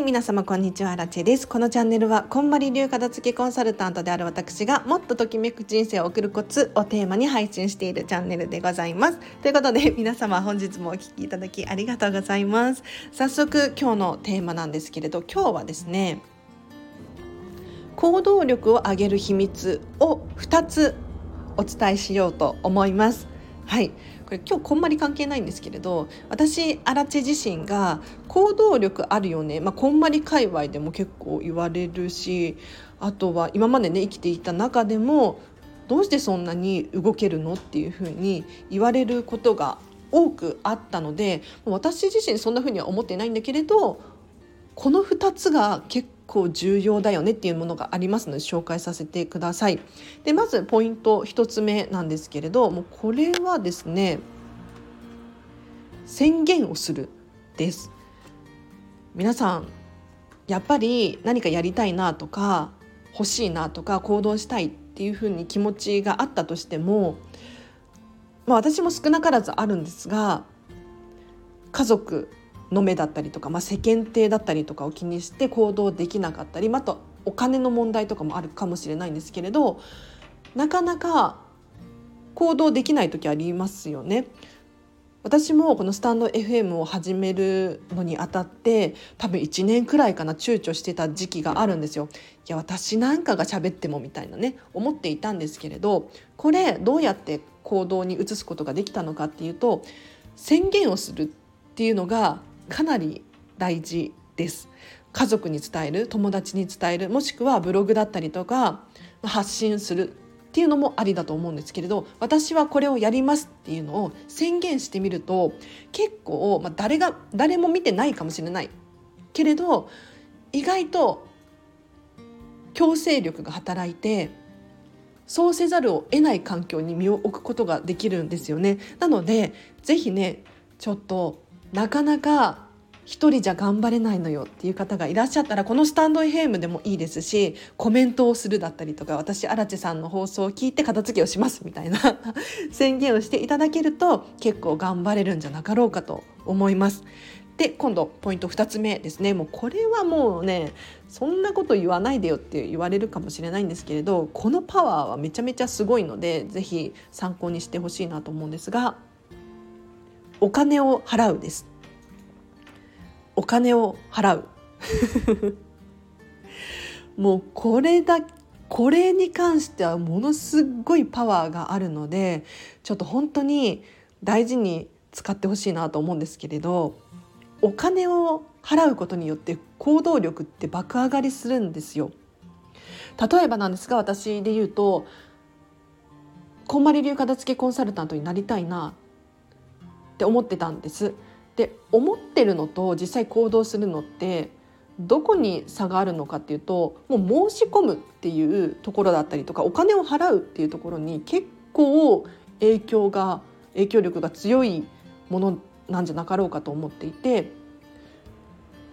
い皆様こんにちはラチェです。このチャンネルはこんまり流片付けコンサルタントである私がもっとときめく人生を送るコツをテーマに配信しているチャンネルでございます。ということで 皆様本日もお聞きいただきありがとうございます。早速今日のテーマなんですけれど今日はですね行動力を上げる秘密を2つお伝えしようと思います。はい。これ今日こんまり関係ないんですけれど私アラチ自身が行動力あるよね、まあ、こんまり界隈でも結構言われるしあとは今までね生きていた中でもどうしてそんなに動けるのっていうふうに言われることが多くあったので私自身そんなふうには思ってないんだけれどこの2つが結構重要だよねっていうものがありますので紹介させてください。でまずポイント1つ目なんですけれどもうこれはですね宣言をするです皆さんやっぱり何かやりたいなとか欲しいなとか行動したいっていうふうに気持ちがあったとしても、まあ、私も少なからずあるんですが家族の目だったりとか、まあ、世間体だったりとかを気にして行動できなかったりあとお金の問題とかもあるかもしれないんですけれどなかなか行動できない時ありますよね。私もこのスタンド FM を始めるのにあたって多分1年くらいかな躊躇してた時期があるんですよ。いや私なんかが喋ってもみたいなね思っていたんですけれどこれどうやって行動に移すことができたのかっていうと宣言をするっていうのがかなり大事です家族に伝える友達に伝えるもしくはブログだったりとか発信するっていうのもありだと思うんですけれど私はこれをやりますっていうのを宣言してみると結構、まあ、誰が誰も見てないかもしれないけれど意外と強制力が働いてそうせざるを得ない環境に身を置くことができるんですよね。なのでぜひねちょっとなかなか一人じゃ頑張れないのよっていう方がいらっしゃったらこのスタンド FM でもいいですしコメントをするだったりとか私荒地さんの放送を聞いて片付けをしますみたいな 宣言をしていただけると結構頑張れるんじゃなかろうかと思います。で今度ポイント2つ目ですねもうこれはもうねそんなこと言わないでよって言われるかもしれないんですけれどこのパワーはめちゃめちゃすごいので是非参考にしてほしいなと思うんですがお金を払うです。お金を払う。もうこれだこれに関してはものすごいパワーがあるのでちょっと本当に大事に使ってほしいなと思うんですけれどお金を払うことによって行動力って爆上がりするんですよ。例えばなんですが私で言うとこんまり流片付けコンサルタントになりたいな。って思ってたんです。で思ってるのと実際行動するのってどこに差があるのかっていうともう申し込むっていうところだったりとかお金を払うっていうところに結構影響が影響力が強いものなんじゃなかろうかと思っていて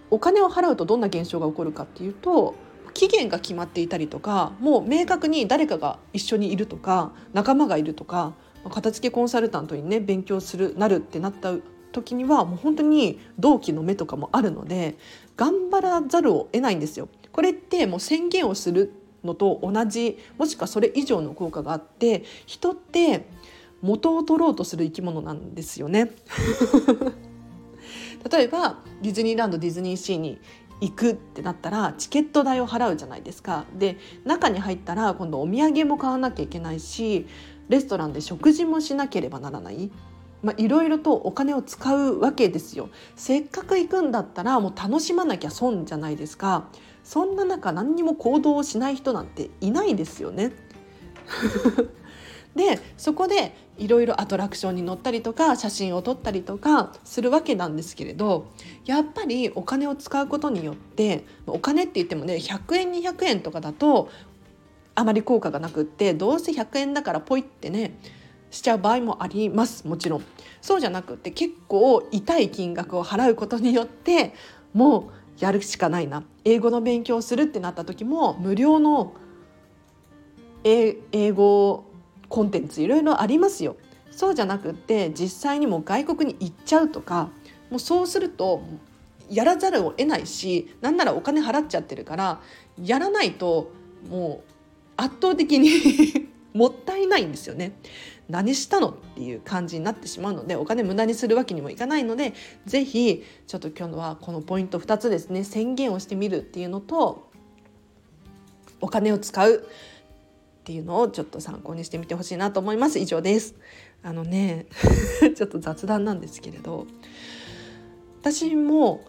お金を払うとどんな現象が起こるかっていうと期限が決まっていたりとかもう明確に誰かが一緒にいるとか仲間がいるとか片付けコンサルタントにね勉強するなるってなった時にはもう本当に同期の目とかもあるので頑張らざるを得ないんですよ。これってもう宣言をするのと同じもしくはそれ以上の効果があって人って元を取ろうとする生き物なんですよね。例えばディズニーランドディズニーシーに行くってなったらチケット代を払うじゃないですか。で中に入ったら今度お土産も買わなきゃいけないしレストランで食事もしなければならない。まあ、いろいろとお金を使うわけですよ。せっかく行くんだったらもう楽しまなきゃ損じゃないですか。そんな中何にも行動をしない人なんていないですよね。でそこでいろいろアトラクションに乗ったりとか写真を撮ったりとかするわけなんですけれどやっぱりお金を使うことによってお金って言ってもね100円200円とかだとあまり効果がなくってどうせ100円だからポイってねしちゃう場合もあります。もちろん。そうじゃなくて結構痛い金額を払うことによってもうやるしかないな。英語の勉強をするってなった時も無料の英語コンテンツいろいろありますよ。そうじゃなくって実際にも外国に行っちゃうとかもうそうするとやらざるを得ないしなんならお金払っちゃってるからやらないともう圧倒的に もったいないんですよね。何したのっていう感じになってしまうのでお金無駄にするわけにもいかないので是非ちょっと今日はこのポイント2つですね宣言をしてみるっていうのとお金を使うっていうのをちょっと参考にしてみてほしいなと思います。以上です。あのね ちょっと雑談なんですけれど私も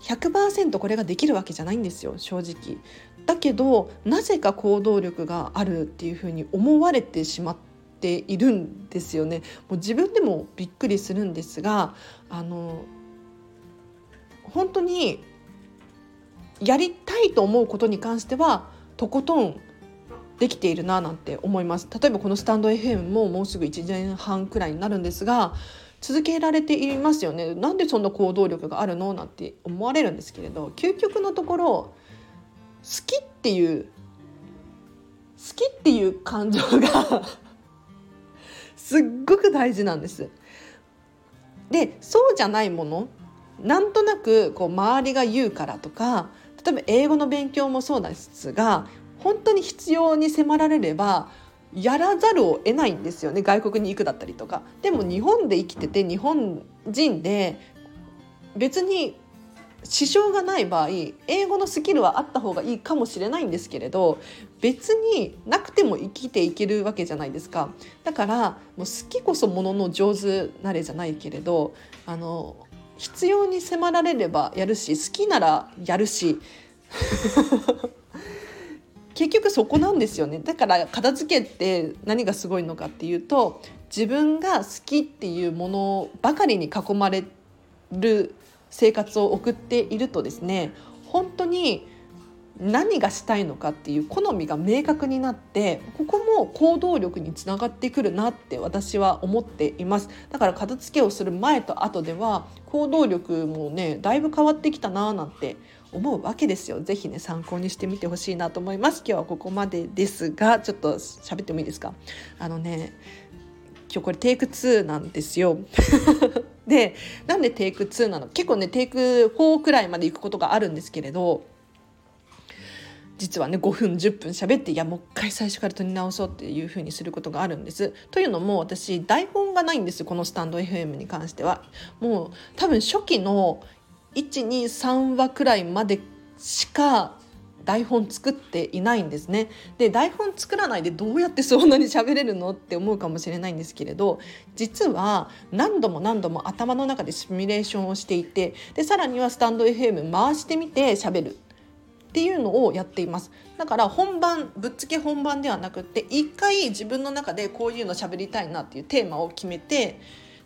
100%これができるわけじゃないんですよ正直。だけどなぜか行動力があるっていうふうに思われてしまっているんですよね。もう自分でもびっくりするんですがあの本当にやりたいと思うことに関してはとことんできているななんて思います。例えばこのスタンド FM ももうすぐ1年半くらいになるんですが続けられていますよね。なんでそんな行動力があるのなんて思われるんですけれど究極のところ好きっていう好きっていう感情が すっごく大事なんです。でそうじゃないものなんとなくこう周りが言うからとか例えば英語の勉強もそうですが本当に必要に迫られればやらざるを得ないんですよね外国に行くだったりとか。でも日本で生きてて日本人で別に支障がない場合英語のスキルはあった方がいいかもしれないんですけれど別になくても生きていけるわけじゃないですか。だからもう好きこそものの上手なれじゃないけれどあの必要に迫られればやるし好きならやるし。結局そこなんですよね。だから片付けって何がすごいのかっていうと自分が好きっていうものばかりに囲まれる生活を送っているとですね本当に何がしたいのかっていう好みが明確になってここも行動力につながってくるなって私は思っています。だから片付けをする前と後では行動力もねだいぶ変わってきたななんて思うわけですよ。ぜひね参考にしてみてほしいなと思います。今日はここまでですがちょっと喋ってもいいですか？あのね今日これテイク2なんですよ でなんでテイク2なの？結構ねテイク4くらいまで行くことがあるんですけれど実はね5分10分喋っていやもう一回最初から撮り直そうっていう風にすることがあるんです。というのも私台本がないんですこのスタンド FM に関しては。もう多分初期の123話くらいまでしか台本作っていないんですね。で台本作らないでどうやってそんなに喋れるのって思うかもしれないんですけれど実は何度も何度も頭の中でシミュレーションをしていてでさらにはスタンド FM 回してみて喋る。っていうのをやっています。だから本番ぶっつけ本番ではなくって一回自分の中でこういうの喋りたいなっていうテーマを決めて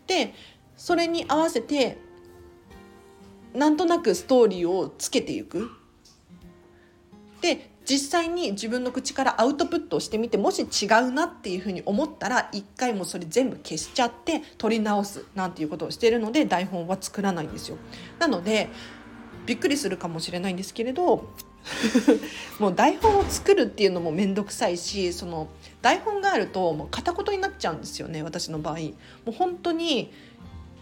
でそれに合わせてなんとなくストーリーをつけていく。で実際に自分の口からアウトプットをしてみてもし違うなっていうふうに思ったら一回もそれ全部消しちゃって撮り直すなんていうことをしてるので台本は作らないんですよ。なのでびっくりするかもしれないんですけれど もう台本を作るっていうのも面倒くさいしその台本があるともう片言になっちゃうんですよね私の場合。もう本当に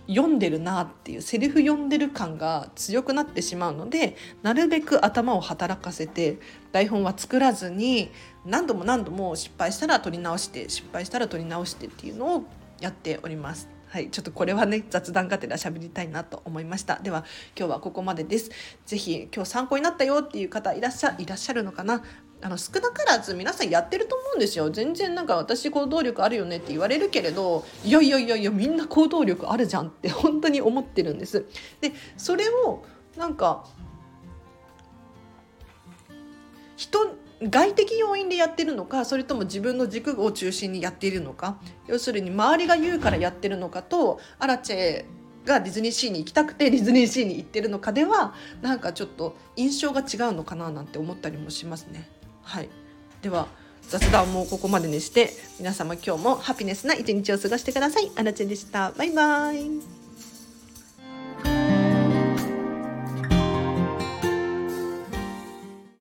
読んでるなっていうセリフ読んでる感が強くなってしまうのでなるべく頭を働かせて台本は作らずに何度も何度も失敗したら撮り直して失敗したら撮り直してっていうのをやっております。はい、ちょっとこれはね雑談がてら喋りたいなと思いました。では今日はここまでです。是非今日参考になったよっていう方いらっしゃいらっしゃるのかな？あの少なからず皆さんやってると思うんですよ。全然なんか私行動力あるよねって言われるけれどいやいやいやいやみんな行動力あるじゃんって 本当に思ってるんです。でそれをなんか人外的要因でやってるのかそれとも自分の軸を中心にやっているのか。要するに周りが言うからやってるのかとアラチェがディズニーシーに行きたくてディズニーシーに行ってるのかではなんかちょっと印象が違うのかななんて思ったりもしますね。はいでは雑談もここまでにして皆様今日もハピネスな一日を過ごしてください。あらちでした。バイバイ。